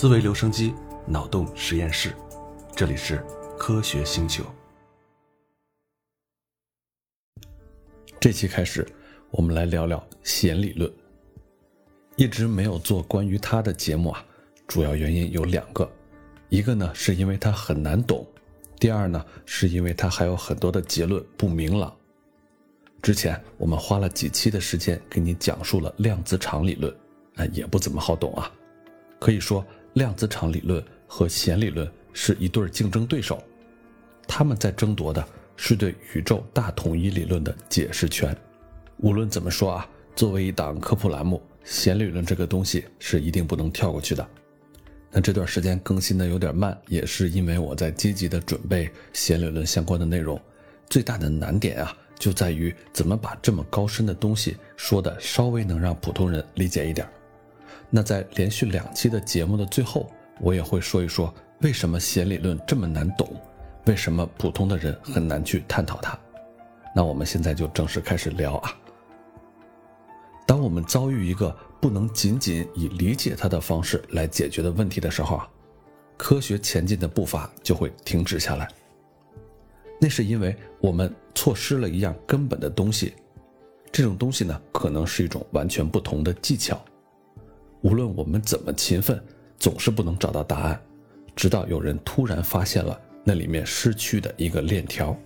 思维留声机，脑洞实验室，这里是科学星球。这期开始，我们来聊聊弦理论。一直没有做关于它的节目啊，主要原因有两个，一个呢是因为它很难懂，第二呢是因为它还有很多的结论不明朗。之前我们花了几期的时间给你讲述了量子场理论，啊，也不怎么好懂啊。可以说，量子场理论和弦理论是一对竞争对手，他们在争夺的是对宇宙大统一理论的解释权。无论怎么说啊，作为一档科普栏目，弦理论这个东西是一定不能跳过去的。那这段时间更新的有点慢，也是因为我在积极的准备弦理论相关的内容。最大的难点啊。就在于怎么把这么高深的东西说的稍微能让普通人理解一点。那在连续两期的节目的最后，我也会说一说为什么弦理论这么难懂，为什么普通的人很难去探讨它。那我们现在就正式开始聊啊。当我们遭遇一个不能仅仅以理解它的方式来解决的问题的时候啊，科学前进的步伐就会停止下来。那是因为我们错失了一样根本的东西，这种东西呢，可能是一种完全不同的技巧。无论我们怎么勤奋，总是不能找到答案，直到有人突然发现了那里面失去的一个链条。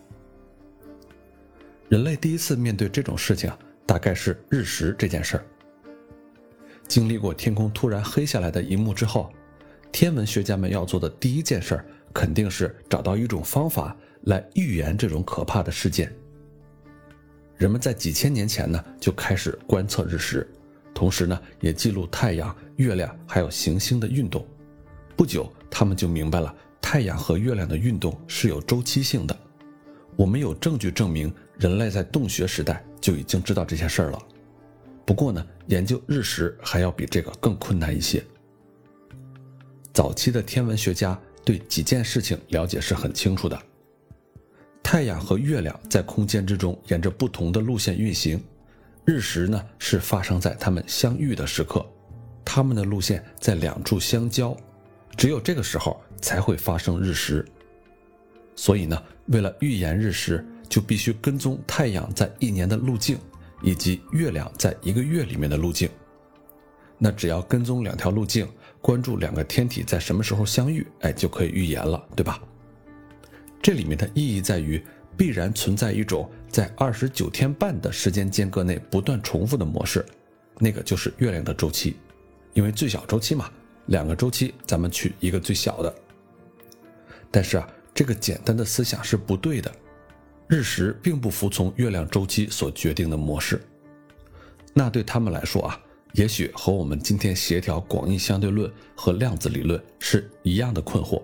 人类第一次面对这种事情，大概是日食这件事儿。经历过天空突然黑下来的一幕之后，天文学家们要做的第一件事儿，肯定是找到一种方法。来预言这种可怕的事件。人们在几千年前呢就开始观测日食，同时呢也记录太阳、月亮还有行星的运动。不久，他们就明白了太阳和月亮的运动是有周期性的。我们有证据证明，人类在洞穴时代就已经知道这些事儿了。不过呢，研究日食还要比这个更困难一些。早期的天文学家对几件事情了解是很清楚的。太阳和月亮在空间之中沿着不同的路线运行，日食呢是发生在它们相遇的时刻，它们的路线在两处相交，只有这个时候才会发生日食。所以呢，为了预言日食，就必须跟踪太阳在一年的路径，以及月亮在一个月里面的路径。那只要跟踪两条路径，关注两个天体在什么时候相遇，哎，就可以预言了，对吧？这里面的意义在于，必然存在一种在二十九天半的时间间隔内不断重复的模式，那个就是月亮的周期，因为最小周期嘛，两个周期咱们取一个最小的。但是啊，这个简单的思想是不对的，日食并不服从月亮周期所决定的模式，那对他们来说啊，也许和我们今天协调广义相对论和量子理论是一样的困惑。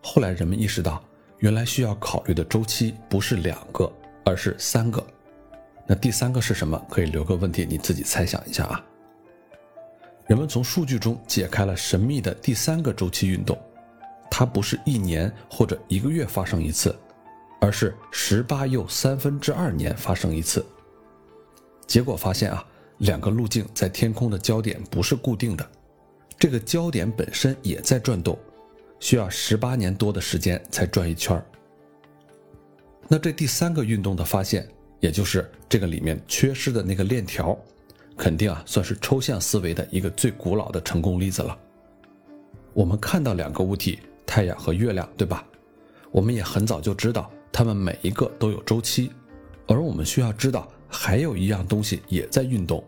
后来人们意识到，原来需要考虑的周期不是两个，而是三个。那第三个是什么？可以留个问题，你自己猜想一下啊。人们从数据中解开了神秘的第三个周期运动，它不是一年或者一个月发生一次，而是十八又三分之二年发生一次。结果发现啊，两个路径在天空的焦点不是固定的，这个焦点本身也在转动。需要十八年多的时间才转一圈儿。那这第三个运动的发现，也就是这个里面缺失的那个链条，肯定啊算是抽象思维的一个最古老的成功例子了。我们看到两个物体，太阳和月亮，对吧？我们也很早就知道它们每一个都有周期，而我们需要知道还有一样东西也在运动，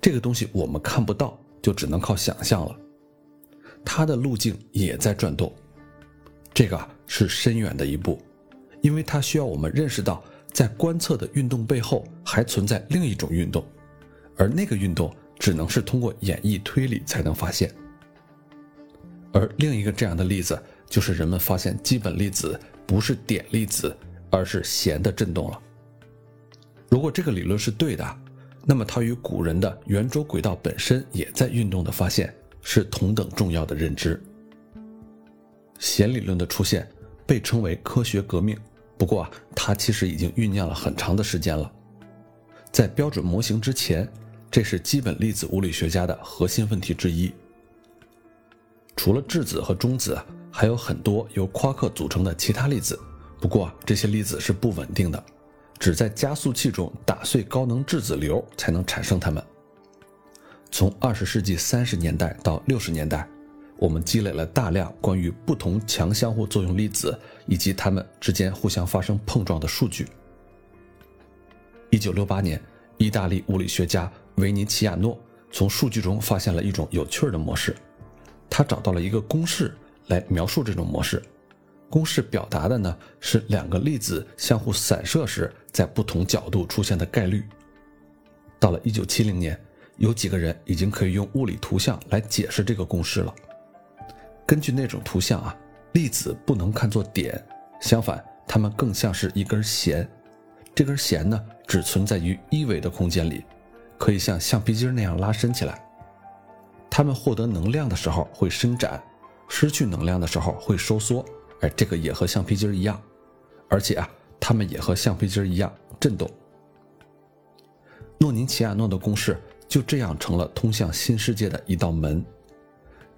这个东西我们看不到，就只能靠想象了。它的路径也在转动，这个是深远的一步，因为它需要我们认识到，在观测的运动背后还存在另一种运动，而那个运动只能是通过演绎推理才能发现。而另一个这样的例子，就是人们发现基本粒子不是点粒子，而是弦的振动了。如果这个理论是对的，那么它与古人的圆周轨道本身也在运动的发现。是同等重要的认知。弦理论的出现被称为科学革命，不过啊，它其实已经酝酿了很长的时间了。在标准模型之前，这是基本粒子物理学家的核心问题之一。除了质子和中子，还有很多由夸克组成的其他粒子。不过这些粒子是不稳定的，只在加速器中打碎高能质子流才能产生它们。从二十世纪三十年代到六十年代，我们积累了大量关于不同强相互作用粒子以及它们之间互相发生碰撞的数据。一九六八年，意大利物理学家维尼奇亚诺从数据中发现了一种有趣的模式，他找到了一个公式来描述这种模式。公式表达的呢是两个粒子相互散射时在不同角度出现的概率。到了一九七零年。有几个人已经可以用物理图像来解释这个公式了。根据那种图像啊，粒子不能看作点，相反，它们更像是一根弦。这根弦呢，只存在于一维的空间里，可以像橡皮筋那样拉伸起来。它们获得能量的时候会伸展，失去能量的时候会收缩。哎，这个也和橡皮筋一样，而且啊，它们也和橡皮筋一样震动。诺尼奇亚诺的公式。就这样成了通向新世界的一道门。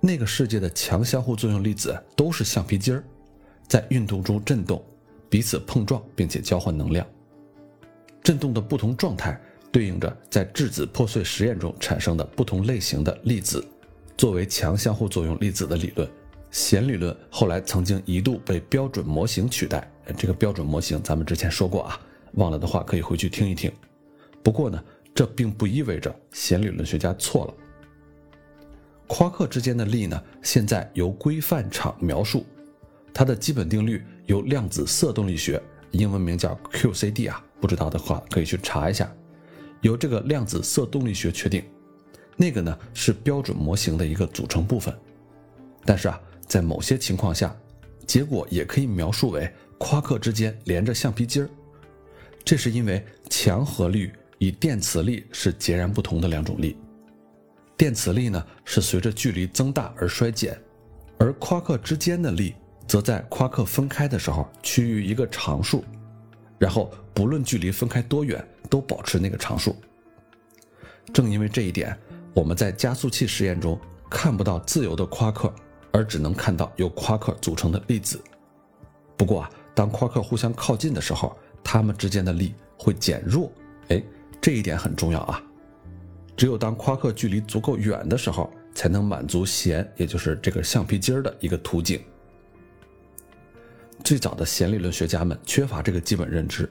那个世界的强相互作用粒子都是橡皮筋儿，在运动中振动，彼此碰撞，并且交换能量。振动的不同状态对应着在质子破碎实验中产生的不同类型的粒子。作为强相互作用粒子的理论，弦理论后来曾经一度被标准模型取代。这个标准模型咱们之前说过啊，忘了的话可以回去听一听。不过呢。这并不意味着弦理论学家错了。夸克之间的力呢，现在由规范场描述，它的基本定律由量子色动力学（英文名叫 QCD） 啊，不知道的话可以去查一下，由这个量子色动力学确定。那个呢是标准模型的一个组成部分，但是啊，在某些情况下，结果也可以描述为夸克之间连着橡皮筋儿。这是因为强和率。与电磁力是截然不同的两种力。电磁力呢是随着距离增大而衰减，而夸克之间的力则在夸克分开的时候趋于一个常数，然后不论距离分开多远都保持那个常数。正因为这一点，我们在加速器实验中看不到自由的夸克，而只能看到由夸克组成的粒子。不过啊，当夸克互相靠近的时候，它们之间的力会减弱。哎。这一点很重要啊！只有当夸克距离足够远的时候，才能满足弦，也就是这个橡皮筋儿的一个图景。最早的弦理论学家们缺乏这个基本认知，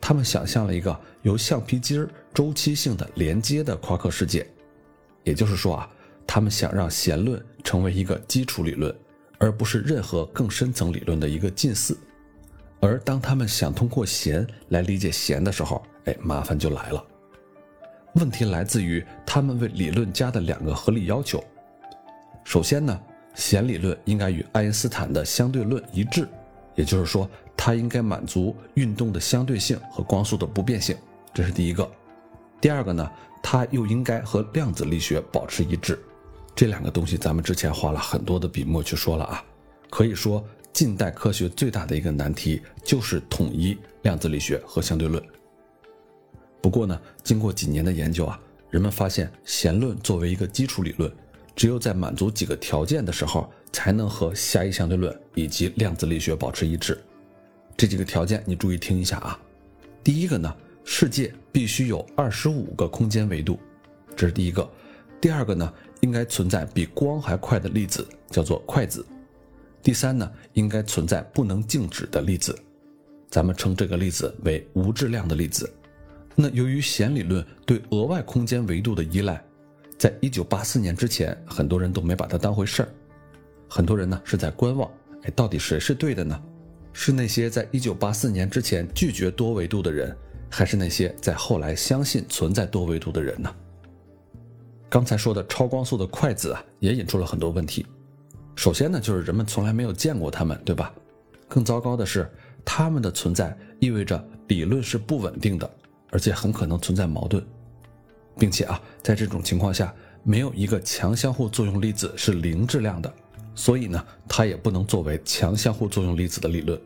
他们想象了一个由橡皮筋儿周期性的连接的夸克世界，也就是说啊，他们想让弦论成为一个基础理论，而不是任何更深层理论的一个近似。而当他们想通过弦来理解弦的时候，哎，麻烦就来了。问题来自于他们为理论加的两个合理要求。首先呢，弦理论应该与爱因斯坦的相对论一致，也就是说，它应该满足运动的相对性和光速的不变性，这是第一个。第二个呢，它又应该和量子力学保持一致。这两个东西咱们之前花了很多的笔墨去说了啊，可以说。近代科学最大的一个难题就是统一量子力学和相对论。不过呢，经过几年的研究啊，人们发现弦论作为一个基础理论，只有在满足几个条件的时候，才能和狭义相对论以及量子力学保持一致。这几个条件你注意听一下啊。第一个呢，世界必须有二十五个空间维度，这是第一个。第二个呢，应该存在比光还快的粒子，叫做快子。第三呢，应该存在不能静止的粒子，咱们称这个粒子为无质量的粒子。那由于弦理论对额外空间维度的依赖，在一九八四年之前，很多人都没把它当回事儿。很多人呢是在观望，哎，到底谁是对的呢？是那些在一九八四年之前拒绝多维度的人，还是那些在后来相信存在多维度的人呢？刚才说的超光速的快子啊，也引出了很多问题。首先呢，就是人们从来没有见过它们，对吧？更糟糕的是，它们的存在意味着理论是不稳定的，而且很可能存在矛盾，并且啊，在这种情况下，没有一个强相互作用粒子是零质量的，所以呢，它也不能作为强相互作用粒子的理论。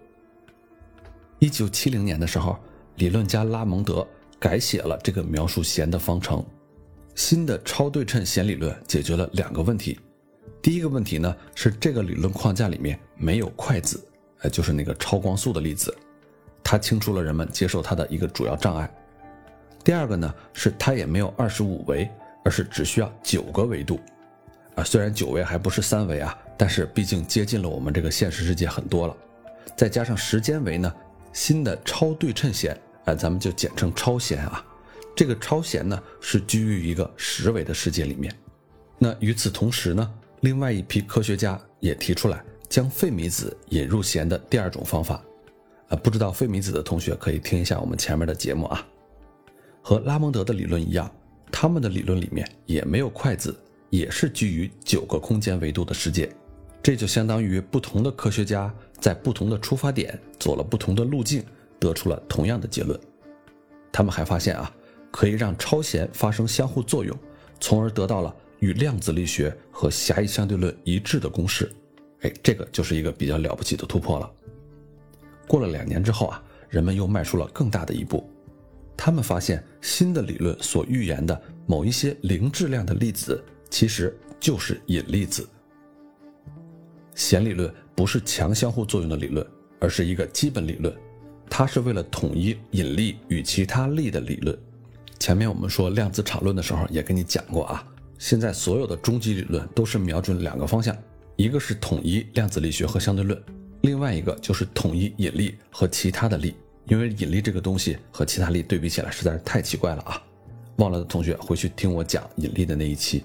一九七零年的时候，理论家拉蒙德改写了这个描述弦的方程，新的超对称弦理论解决了两个问题。第一个问题呢是这个理论框架里面没有快子，呃，就是那个超光速的粒子，它清除了人们接受它的一个主要障碍。第二个呢是它也没有二十五维，而是只需要九个维度，啊，虽然九维还不是三维啊，但是毕竟接近了我们这个现实世界很多了。再加上时间维呢，新的超对称弦，啊，咱们就简称超弦啊。这个超弦呢是居于一个十维的世界里面。那与此同时呢，另外一批科学家也提出来将费米子引入弦的第二种方法，啊，不知道费米子的同学可以听一下我们前面的节目啊。和拉蒙德的理论一样，他们的理论里面也没有筷子，也是居于九个空间维度的世界。这就相当于不同的科学家在不同的出发点走了不同的路径，得出了同样的结论。他们还发现啊，可以让超弦发生相互作用，从而得到了与量子力学和狭义相对论一致的公式。哎，这个就是一个比较了不起的突破了。过了两年之后啊，人们又迈出了更大的一步。他们发现，新的理论所预言的某一些零质量的粒子，其实就是引力子。弦理论不是强相互作用的理论，而是一个基本理论，它是为了统一引力与其他力的理论。前面我们说量子场论的时候也跟你讲过啊，现在所有的终极理论都是瞄准两个方向，一个是统一量子力学和相对论，另外一个就是统一引力和其他的力。因为引力这个东西和其他力对比起来实在是太奇怪了啊！忘了的同学回去听我讲引力的那一期。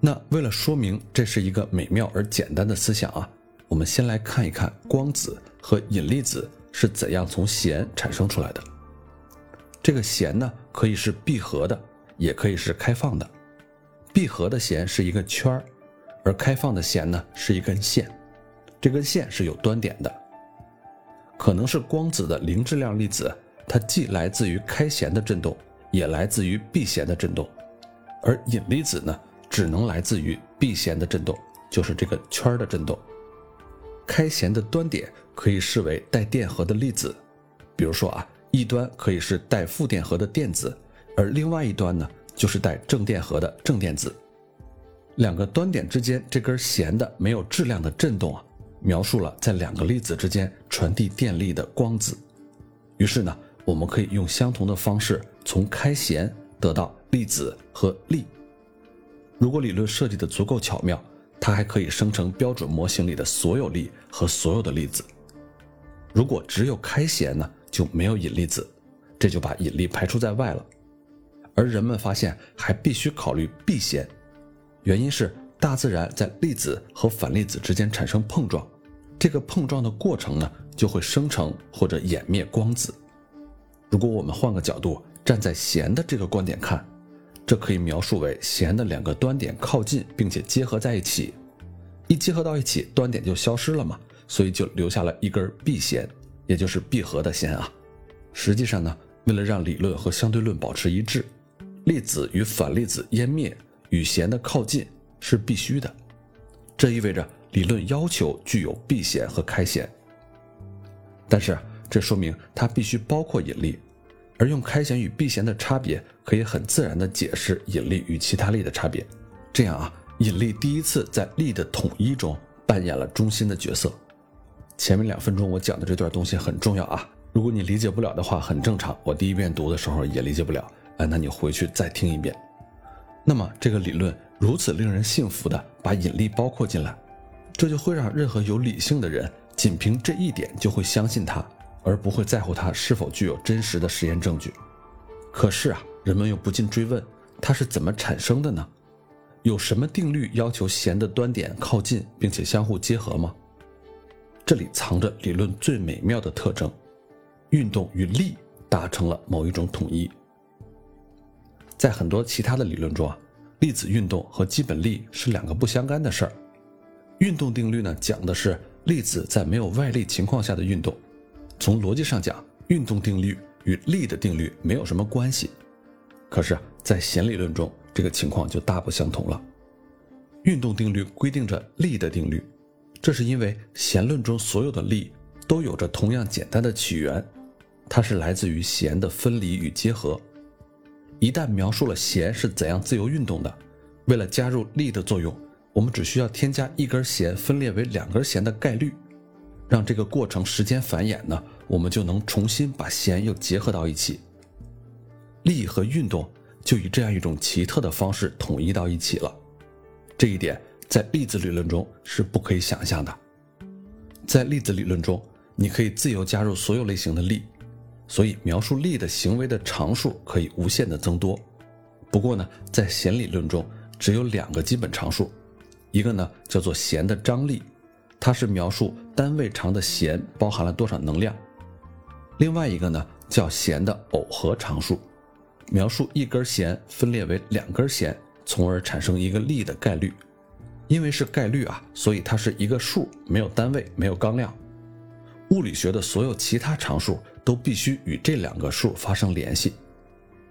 那为了说明这是一个美妙而简单的思想啊，我们先来看一看光子和引力子是怎样从弦产生出来的。这个弦呢，可以是闭合的，也可以是开放的。闭合的弦是一个圈儿，而开放的弦呢是一根线，这根线是有端点的。可能是光子的零质量粒子，它既来自于开弦的振动，也来自于闭弦的振动，而引力子呢，只能来自于闭弦的振动，就是这个圈的振动。开弦的端点可以视为带电荷的粒子，比如说啊，一端可以是带负电荷的电子，而另外一端呢，就是带正电荷的正电子。两个端点之间这根弦的没有质量的振动啊。描述了在两个粒子之间传递电力的光子，于是呢，我们可以用相同的方式从开弦得到粒子和力。如果理论设计的足够巧妙，它还可以生成标准模型里的所有力和所有的粒子。如果只有开弦呢，就没有引力子，这就把引力排除在外了。而人们发现还必须考虑闭弦，原因是。大自然在粒子和反粒子之间产生碰撞，这个碰撞的过程呢，就会生成或者湮灭光子。如果我们换个角度，站在弦的这个观点看，这可以描述为弦的两个端点靠近并且结合在一起，一结合到一起，端点就消失了嘛，所以就留下了一根闭弦，也就是闭合的弦啊。实际上呢，为了让理论和相对论保持一致，粒子与反粒子湮灭与弦的靠近。是必须的，这意味着理论要求具有避弦和开弦。但是这说明它必须包括引力，而用开弦与避弦的差别可以很自然地解释引力与其他力的差别。这样啊，引力第一次在力的统一中扮演了中心的角色。前面两分钟我讲的这段东西很重要啊，如果你理解不了的话，很正常。我第一遍读的时候也理解不了，哎，那你回去再听一遍。那么这个理论。如此令人信服的把引力包括进来，这就会让任何有理性的人仅凭这一点就会相信它，而不会在乎它是否具有真实的实验证据。可是啊，人们又不禁追问：它是怎么产生的呢？有什么定律要求弦的端点靠近并且相互结合吗？这里藏着理论最美妙的特征：运动与力达成了某一种统一。在很多其他的理论中啊。粒子运动和基本力是两个不相干的事儿。运动定律呢，讲的是粒子在没有外力情况下的运动。从逻辑上讲，运动定律与力的定律没有什么关系。可是，在弦理论中，这个情况就大不相同了。运动定律规定着力的定律，这是因为弦论中所有的力都有着同样简单的起源，它是来自于弦的分离与结合。一旦描述了弦是怎样自由运动的，为了加入力的作用，我们只需要添加一根弦分裂为两根弦的概率，让这个过程时间繁衍呢，我们就能重新把弦又结合到一起。力和运动就以这样一种奇特的方式统一到一起了。这一点在粒子理论中是不可以想象的。在粒子理论中，你可以自由加入所有类型的力，所以描述力的行为的常数可以无限的增多。不过呢，在弦理论中只有两个基本常数。一个呢叫做弦的张力，它是描述单位长的弦包含了多少能量；另外一个呢叫弦的耦合常数，描述一根弦分裂为两根弦，从而产生一个力的概率。因为是概率啊，所以它是一个数，没有单位，没有纲量。物理学的所有其他常数都必须与这两个数发生联系。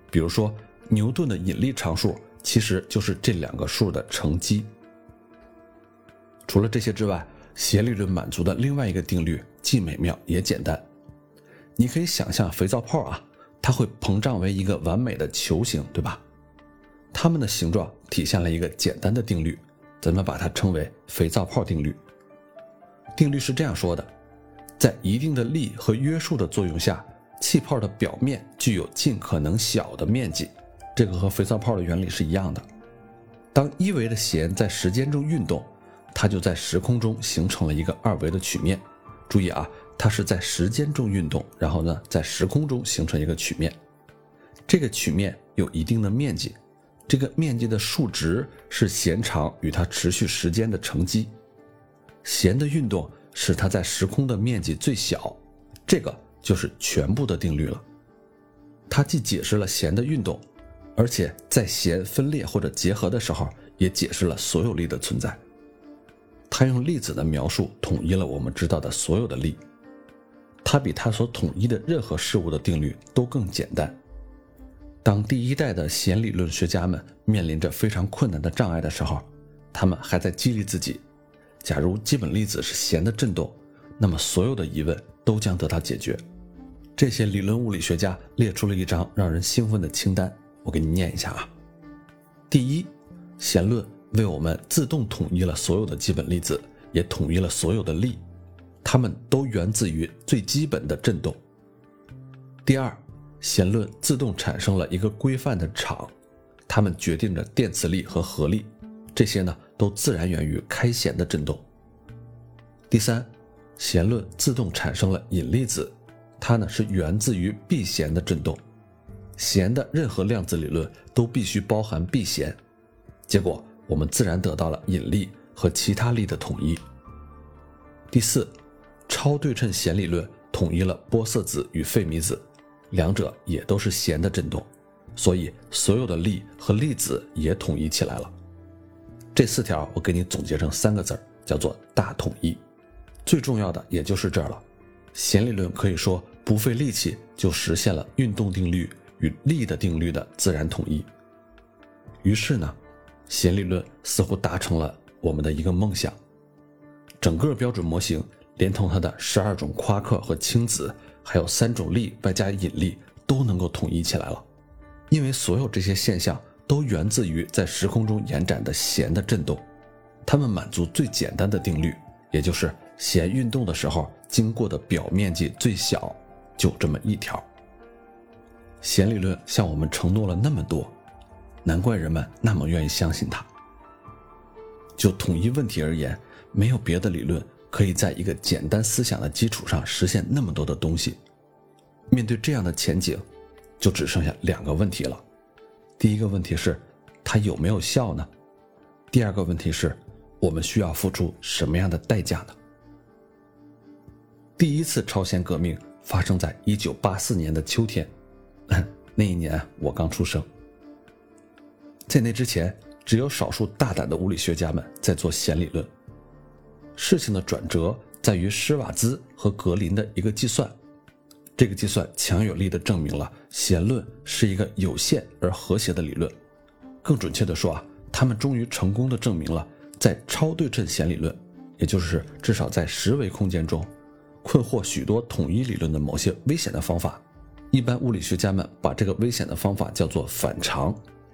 比如说牛顿的引力常数，其实就是这两个数的乘积。除了这些之外，斜率论满足的另外一个定律既美妙也简单。你可以想象肥皂泡啊，它会膨胀为一个完美的球形，对吧？它们的形状体现了一个简单的定律，咱们把它称为肥皂泡定律。定律是这样说的：在一定的力和约束的作用下，气泡的表面具有尽可能小的面积。这个和肥皂泡的原理是一样的。当一维的弦在时间中运动，它就在时空中形成了一个二维的曲面。注意啊，它是在时间中运动，然后呢，在时空中形成一个曲面。这个曲面有一定的面积，这个面积的数值是弦长与它持续时间的乘积。弦的运动使它在时空的面积最小，这个就是全部的定律了。它既解释了弦的运动，而且在弦分裂或者结合的时候，也解释了所有力的存在。他用粒子的描述统一了我们知道的所有的力，它比他所统一的任何事物的定律都更简单。当第一代的弦理论学家们面临着非常困难的障碍的时候，他们还在激励自己：假如基本粒子是弦的振动，那么所有的疑问都将得到解决。这些理论物理学家列出了一张让人兴奋的清单，我给你念一下啊。第一，弦论。为我们自动统一了所有的基本粒子，也统一了所有的力，它们都源自于最基本的振动。第二，弦论自动产生了一个规范的场，它们决定着电磁力和合力，这些呢都自然源于开弦的振动。第三，弦论自动产生了引力子，它呢是源自于闭弦的振动，弦的任何量子理论都必须包含闭弦，结果。我们自然得到了引力和其他力的统一。第四，超对称弦理论统一了玻色子与费米子，两者也都是弦的振动，所以所有的力和粒子也统一起来了。这四条我给你总结成三个字儿，叫做大统一。最重要的也就是这儿了，弦理论可以说不费力气就实现了运动定律与力的定律的自然统一。于是呢。弦理论似乎达成了我们的一个梦想，整个标准模型连同它的十二种夸克和轻子，还有三种力外加引力，都能够统一起来了。因为所有这些现象都源自于在时空中延展的弦的振动，它们满足最简单的定律，也就是弦运动的时候经过的表面积最小，就这么一条。弦理论向我们承诺了那么多。难怪人们那么愿意相信它。就统一问题而言，没有别的理论可以在一个简单思想的基础上实现那么多的东西。面对这样的前景，就只剩下两个问题了。第一个问题是，它有没有效呢？第二个问题是，我们需要付出什么样的代价呢？第一次超弦革命发生在一九八四年的秋天，那一年我刚出生。在那之前，只有少数大胆的物理学家们在做弦理论。事情的转折在于施瓦兹和格林的一个计算，这个计算强有力地证明了弦论是一个有限而和谐的理论。更准确地说啊，他们终于成功地证明了，在超对称弦理论，也就是至少在十维空间中，困惑许多统一理论的某些危险的方法。一般物理学家们把这个危险的方法叫做反常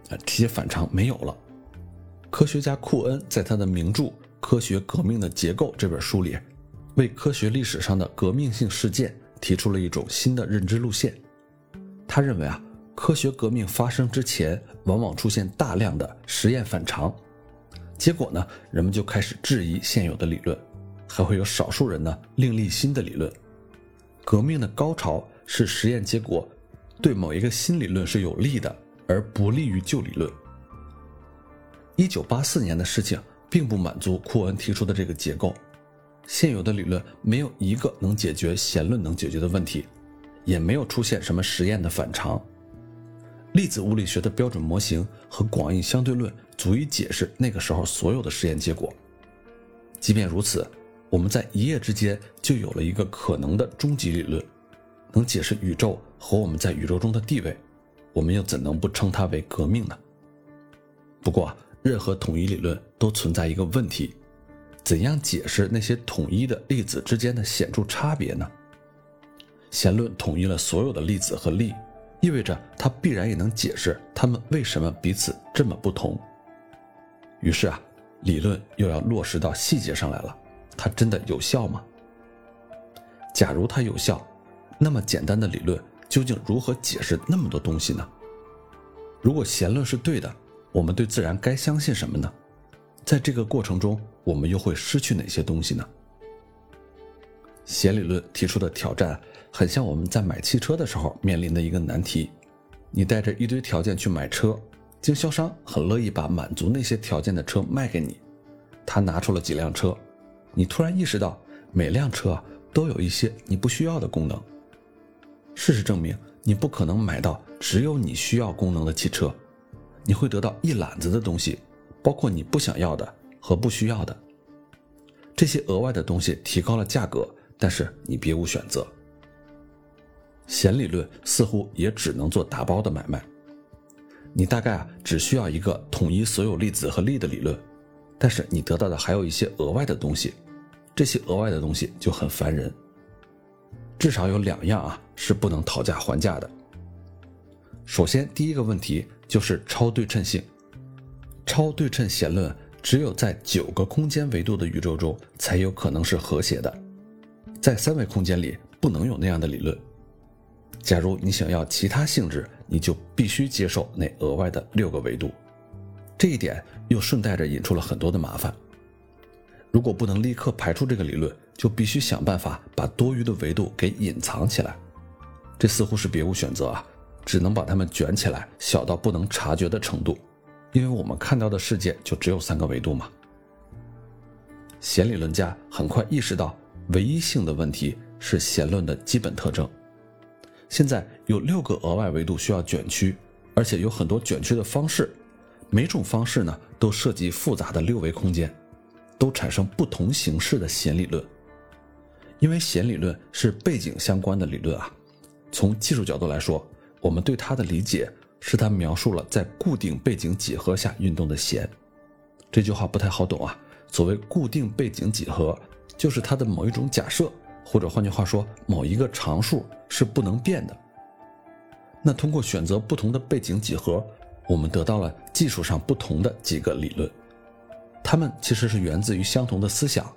啊。这些反常没有了，科学家库恩在他的名著《科学革命的结构》这本书里，为科学历史上的革命性事件提出了一种新的认知路线。他认为啊，科学革命发生之前，往往出现大量的实验反常，结果呢，人们就开始质疑现有的理论，还会有少数人呢另立新的理论。革命的高潮是实验结果对某一个新理论是有利的，而不利于旧理论。一九八四年的事情并不满足库恩提出的这个结构，现有的理论没有一个能解决弦论能解决的问题，也没有出现什么实验的反常。粒子物理学的标准模型和广义相对论足以解释那个时候所有的实验结果。即便如此，我们在一夜之间就有了一个可能的终极理论，能解释宇宙和我们在宇宙中的地位，我们又怎能不称它为革命呢？不过，任何统一理论都存在一个问题：怎样解释那些统一的粒子之间的显著差别呢？弦论统一了所有的粒子和力，意味着它必然也能解释它们为什么彼此这么不同。于是啊，理论又要落实到细节上来了。它真的有效吗？假如它有效，那么简单的理论究竟如何解释那么多东西呢？如果弦论是对的，我们对自然该相信什么呢？在这个过程中，我们又会失去哪些东西呢？弦理论提出的挑战，很像我们在买汽车的时候面临的一个难题：你带着一堆条件去买车，经销商很乐意把满足那些条件的车卖给你，他拿出了几辆车，你突然意识到每辆车都有一些你不需要的功能。事实证明，你不可能买到只有你需要功能的汽车。你会得到一揽子的东西，包括你不想要的和不需要的。这些额外的东西提高了价格，但是你别无选择。弦理论似乎也只能做打包的买卖。你大概啊只需要一个统一所有粒子和力的理论，但是你得到的还有一些额外的东西，这些额外的东西就很烦人。至少有两样啊是不能讨价还价的。首先，第一个问题就是超对称性。超对称弦论只有在九个空间维度的宇宙中才有可能是和谐的，在三维空间里不能有那样的理论。假如你想要其他性质，你就必须接受那额外的六个维度。这一点又顺带着引出了很多的麻烦。如果不能立刻排除这个理论，就必须想办法把多余的维度给隐藏起来。这似乎是别无选择啊。只能把它们卷起来，小到不能察觉的程度，因为我们看到的世界就只有三个维度嘛。弦理论家很快意识到，唯一性的问题是弦论的基本特征。现在有六个额外维度需要卷曲，而且有很多卷曲的方式，每种方式呢都涉及复杂的六维空间，都产生不同形式的弦理论。因为弦理论是背景相关的理论啊，从技术角度来说。我们对它的理解是，他描述了在固定背景几何下运动的弦。这句话不太好懂啊。所谓固定背景几何，就是它的某一种假设，或者换句话说，某一个常数是不能变的。那通过选择不同的背景几何，我们得到了技术上不同的几个理论。它们其实是源自于相同的思想，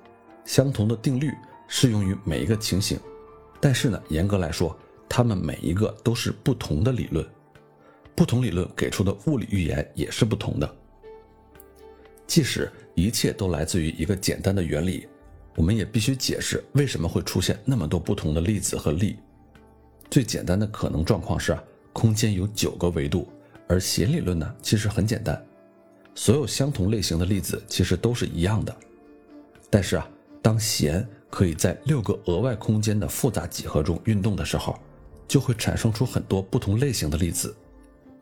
相同的定律适用于每一个情形。但是呢，严格来说，它们每一个都是不同的理论，不同理论给出的物理预言也是不同的。即使一切都来自于一个简单的原理，我们也必须解释为什么会出现那么多不同的粒子和力。最简单的可能状况是，空间有九个维度，而弦理论呢，其实很简单，所有相同类型的粒子其实都是一样的。但是啊，当弦可以在六个额外空间的复杂几何中运动的时候，就会产生出很多不同类型的粒子，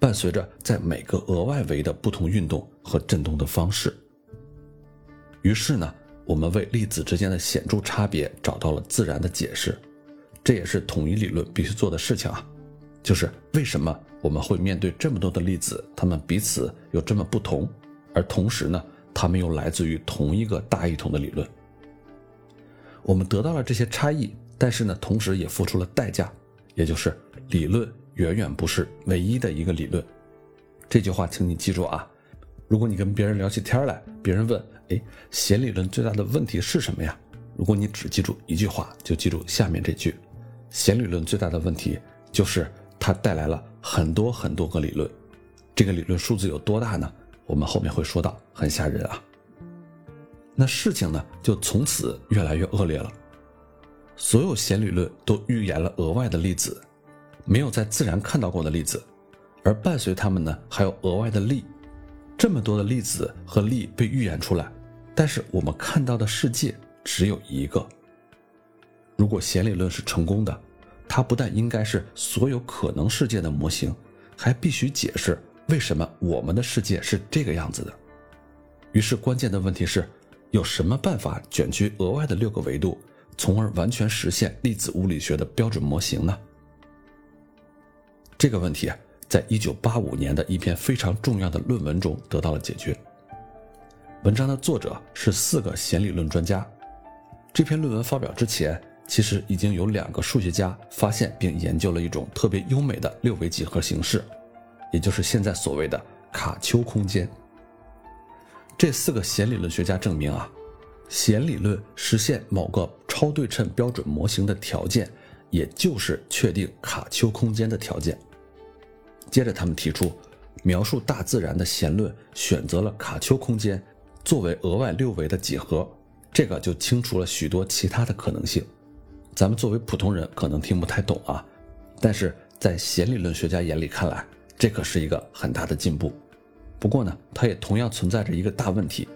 伴随着在每个额外维的不同运动和振动的方式。于是呢，我们为粒子之间的显著差别找到了自然的解释，这也是统一理论必须做的事情啊，就是为什么我们会面对这么多的粒子，它们彼此有这么不同，而同时呢，它们又来自于同一个大一统的理论。我们得到了这些差异，但是呢，同时也付出了代价。也就是理论远远不是唯一的一个理论，这句话请你记住啊！如果你跟别人聊起天来，别人问：“哎，弦理论最大的问题是什么呀？”如果你只记住一句话，就记住下面这句：弦理论最大的问题就是它带来了很多很多个理论。这个理论数字有多大呢？我们后面会说到，很吓人啊。那事情呢，就从此越来越恶劣了。所有弦理论都预言了额外的粒子，没有在自然看到过的粒子，而伴随它们呢，还有额外的力。这么多的粒子和力被预言出来，但是我们看到的世界只有一个。如果弦理论是成功的，它不但应该是所有可能世界的模型，还必须解释为什么我们的世界是这个样子的。于是，关键的问题是。有什么办法卷曲额外的六个维度，从而完全实现粒子物理学的标准模型呢？这个问题啊，在一九八五年的一篇非常重要的论文中得到了解决。文章的作者是四个弦理论专家。这篇论文发表之前，其实已经有两个数学家发现并研究了一种特别优美的六维几何形式，也就是现在所谓的卡丘空间。这四个弦理论学家证明啊，弦理论实现某个超对称标准模型的条件，也就是确定卡丘空间的条件。接着，他们提出，描述大自然的弦论选择了卡丘空间作为额外六维的几何，这个就清除了许多其他的可能性。咱们作为普通人可能听不太懂啊，但是在弦理论学家眼里看来，这可是一个很大的进步。不过呢，它也同样存在着一个大问题：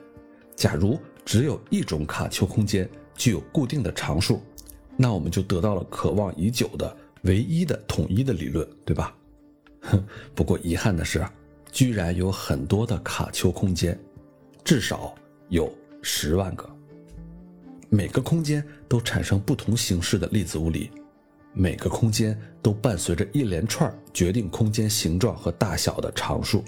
假如只有一种卡丘空间具有固定的常数，那我们就得到了渴望已久的唯一的统一的理论，对吧？不过遗憾的是，居然有很多的卡丘空间，至少有十万个。每个空间都产生不同形式的粒子物理，每个空间都伴随着一连串决定空间形状和大小的常数。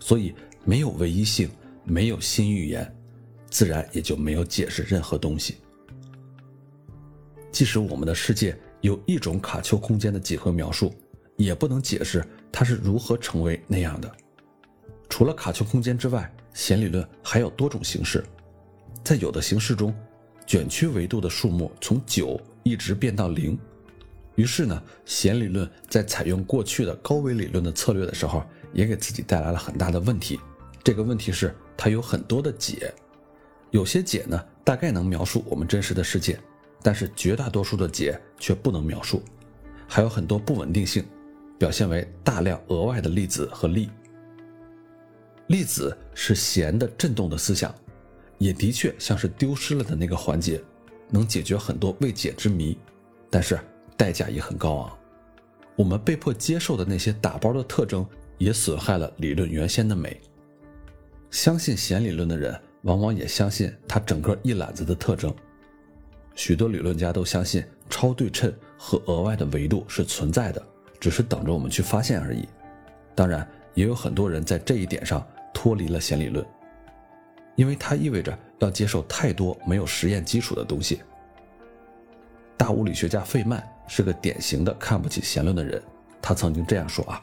所以没有唯一性，没有新预言，自然也就没有解释任何东西。即使我们的世界有一种卡丘空间的几何描述，也不能解释它是如何成为那样的。除了卡丘空间之外，弦理论还有多种形式。在有的形式中，卷曲维度的数目从九一直变到零。于是呢，弦理论在采用过去的高维理论的策略的时候。也给自己带来了很大的问题。这个问题是它有很多的解，有些解呢大概能描述我们真实的世界，但是绝大多数的解却不能描述，还有很多不稳定性，表现为大量额外的粒子和力。粒子是弦的振动的思想，也的确像是丢失了的那个环节，能解决很多未解之谜，但是代价也很高昂。我们被迫接受的那些打包的特征。也损害了理论原先的美。相信弦理论的人，往往也相信它整个一揽子的特征。许多理论家都相信超对称和额外的维度是存在的，只是等着我们去发现而已。当然，也有很多人在这一点上脱离了弦理论，因为它意味着要接受太多没有实验基础的东西。大物理学家费曼是个典型的看不起弦论的人，他曾经这样说啊，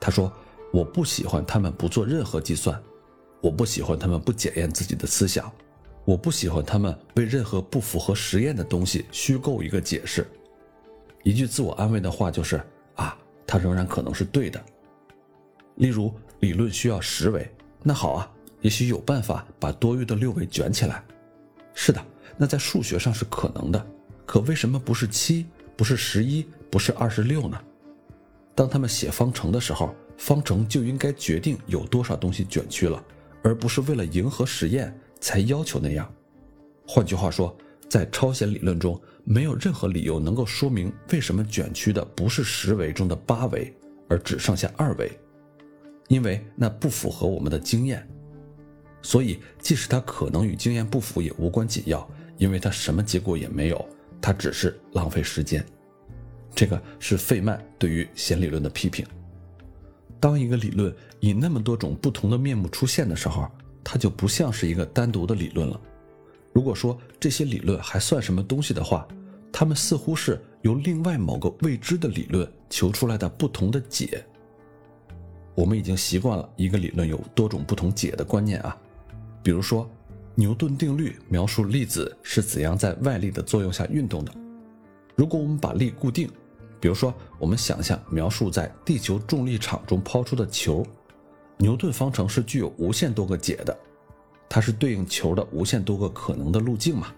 他说。我不喜欢他们不做任何计算，我不喜欢他们不检验自己的思想，我不喜欢他们为任何不符合实验的东西虚构一个解释。一句自我安慰的话就是啊，它仍然可能是对的。例如，理论需要十维，那好啊，也许有办法把多余的六维卷起来。是的，那在数学上是可能的，可为什么不是七，不是十一，不是二十六呢？当他们写方程的时候。方程就应该决定有多少东西卷曲了，而不是为了迎合实验才要求那样。换句话说，在超弦理论中，没有任何理由能够说明为什么卷曲的不是十维中的八维，而只剩下二维，因为那不符合我们的经验。所以，即使它可能与经验不符，也无关紧要，因为它什么结果也没有，它只是浪费时间。这个是费曼对于弦理论的批评。当一个理论以那么多种不同的面目出现的时候，它就不像是一个单独的理论了。如果说这些理论还算什么东西的话，它们似乎是由另外某个未知的理论求出来的不同的解。我们已经习惯了一个理论有多种不同解的观念啊。比如说，牛顿定律描述粒子是怎样在外力的作用下运动的。如果我们把力固定，比如说我们想象描述在地球重力场中抛出的球，牛顿方程是具有无限多个解的，它是对应球的无限多个可能的路径嘛？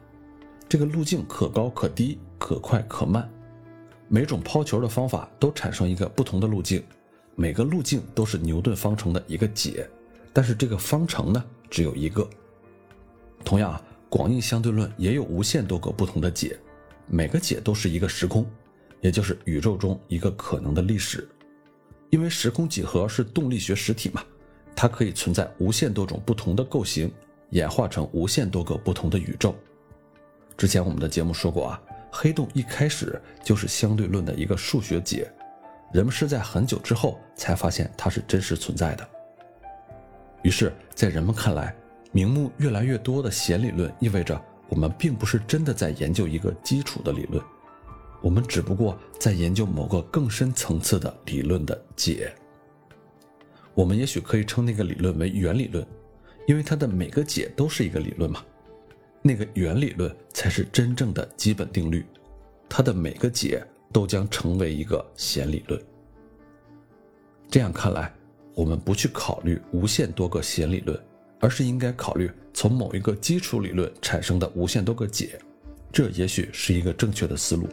这个路径可高可低，可快可慢，每种抛球的方法都产生一个不同的路径，每个路径都是牛顿方程的一个解，但是这个方程呢只有一个。同样啊，广义相对论也有无限多个不同的解。每个解都是一个时空，也就是宇宙中一个可能的历史。因为时空几何是动力学实体嘛，它可以存在无限多种不同的构型，演化成无限多个不同的宇宙。之前我们的节目说过啊，黑洞一开始就是相对论的一个数学解，人们是在很久之后才发现它是真实存在的。于是，在人们看来，名目越来越多的弦理论意味着。我们并不是真的在研究一个基础的理论，我们只不过在研究某个更深层次的理论的解。我们也许可以称那个理论为原理论，因为它的每个解都是一个理论嘛。那个原理论才是真正的基本定律，它的每个解都将成为一个弦理论。这样看来，我们不去考虑无限多个弦理论。而是应该考虑从某一个基础理论产生的无限多个解，这也许是一个正确的思路。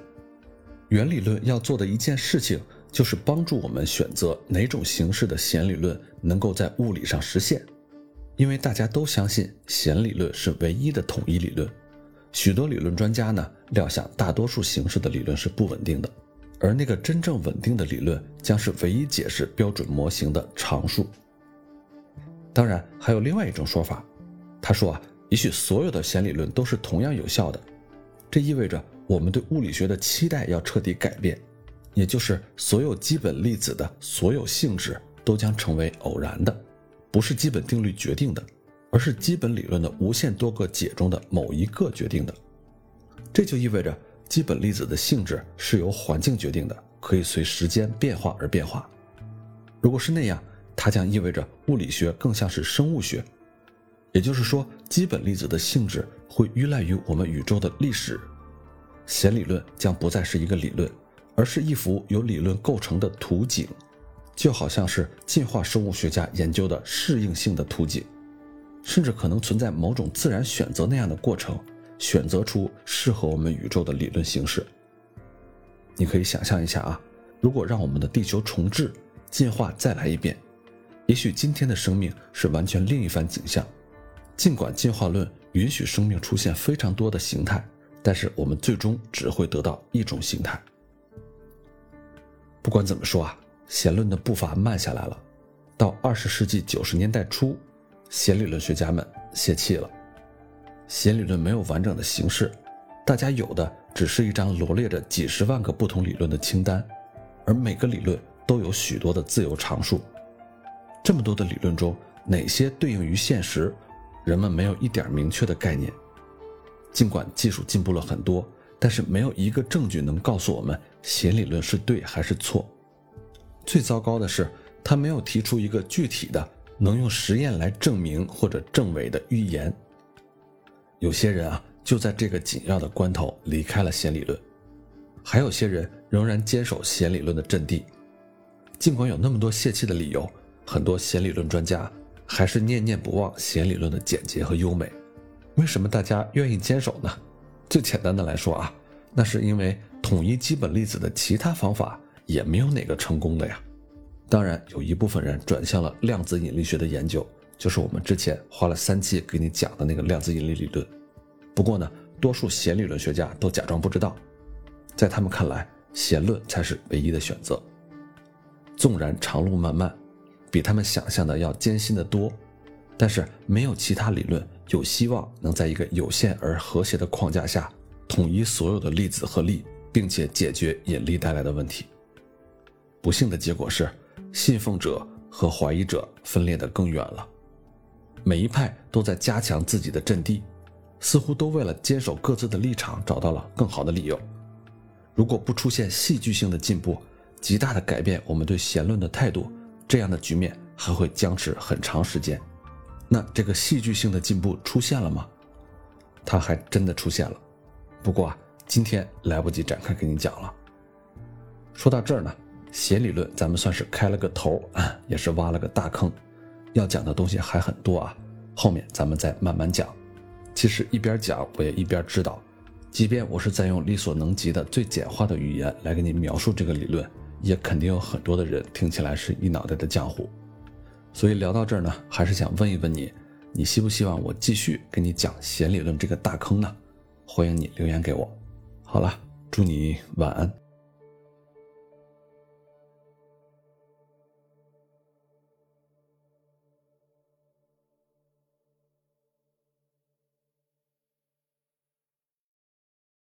原理论要做的一件事情，就是帮助我们选择哪种形式的弦理论能够在物理上实现。因为大家都相信弦理论是唯一的统一理论，许多理论专家呢料想大多数形式的理论是不稳定的，而那个真正稳定的理论将是唯一解释标准模型的常数。当然，还有另外一种说法，他说啊，也许所有的弦理论都是同样有效的，这意味着我们对物理学的期待要彻底改变，也就是所有基本粒子的所有性质都将成为偶然的，不是基本定律决定的，而是基本理论的无限多个解中的某一个决定的。这就意味着基本粒子的性质是由环境决定的，可以随时间变化而变化。如果是那样。它将意味着物理学更像是生物学，也就是说，基本粒子的性质会依赖于我们宇宙的历史。弦理论将不再是一个理论，而是一幅由理论构成的图景，就好像是进化生物学家研究的适应性的图景，甚至可能存在某种自然选择那样的过程，选择出适合我们宇宙的理论形式。你可以想象一下啊，如果让我们的地球重置、进化再来一遍。也许今天的生命是完全另一番景象，尽管进化论允许生命出现非常多的形态，但是我们最终只会得到一种形态。不管怎么说啊，弦论的步伐慢下来了。到二十世纪九十年代初，弦理论学家们泄气了。弦理论没有完整的形式，大家有的只是一张罗列着几十万个不同理论的清单，而每个理论都有许多的自由常数。这么多的理论中，哪些对应于现实，人们没有一点明确的概念。尽管技术进步了很多，但是没有一个证据能告诉我们弦理论是对还是错。最糟糕的是，他没有提出一个具体的能用实验来证明或者证伪的预言。有些人啊，就在这个紧要的关头离开了弦理论，还有些人仍然坚守弦理论的阵地。尽管有那么多泄气的理由。很多弦理论专家还是念念不忘弦理论的简洁和优美。为什么大家愿意坚守呢？最简单的来说啊，那是因为统一基本粒子的其他方法也没有哪个成功的呀。当然，有一部分人转向了量子引力学的研究，就是我们之前花了三期给你讲的那个量子引力理论。不过呢，多数弦理论学家都假装不知道，在他们看来，弦论才是唯一的选择。纵然长路漫漫。比他们想象的要艰辛的多，但是没有其他理论有希望能在一个有限而和谐的框架下统一所有的粒子和力，并且解决引力带来的问题。不幸的结果是，信奉者和怀疑者分裂得更远了，每一派都在加强自己的阵地，似乎都为了坚守各自的立场找到了更好的理由。如果不出现戏剧性的进步，极大的改变我们对弦论的态度。这样的局面还会僵持很长时间。那这个戏剧性的进步出现了吗？它还真的出现了。不过啊，今天来不及展开给你讲了。说到这儿呢，弦理论咱们算是开了个头啊，也是挖了个大坑，要讲的东西还很多啊，后面咱们再慢慢讲。其实一边讲我也一边知道，即便我是在用力所能及的最简化的语言来给你描述这个理论，也肯定有很多的人听起来是一脑袋的浆糊。所以聊到这儿呢，还是想问一问你，你希不希望我继续给你讲弦理论这个大坑呢？欢迎你留言给我。好了，祝你晚安。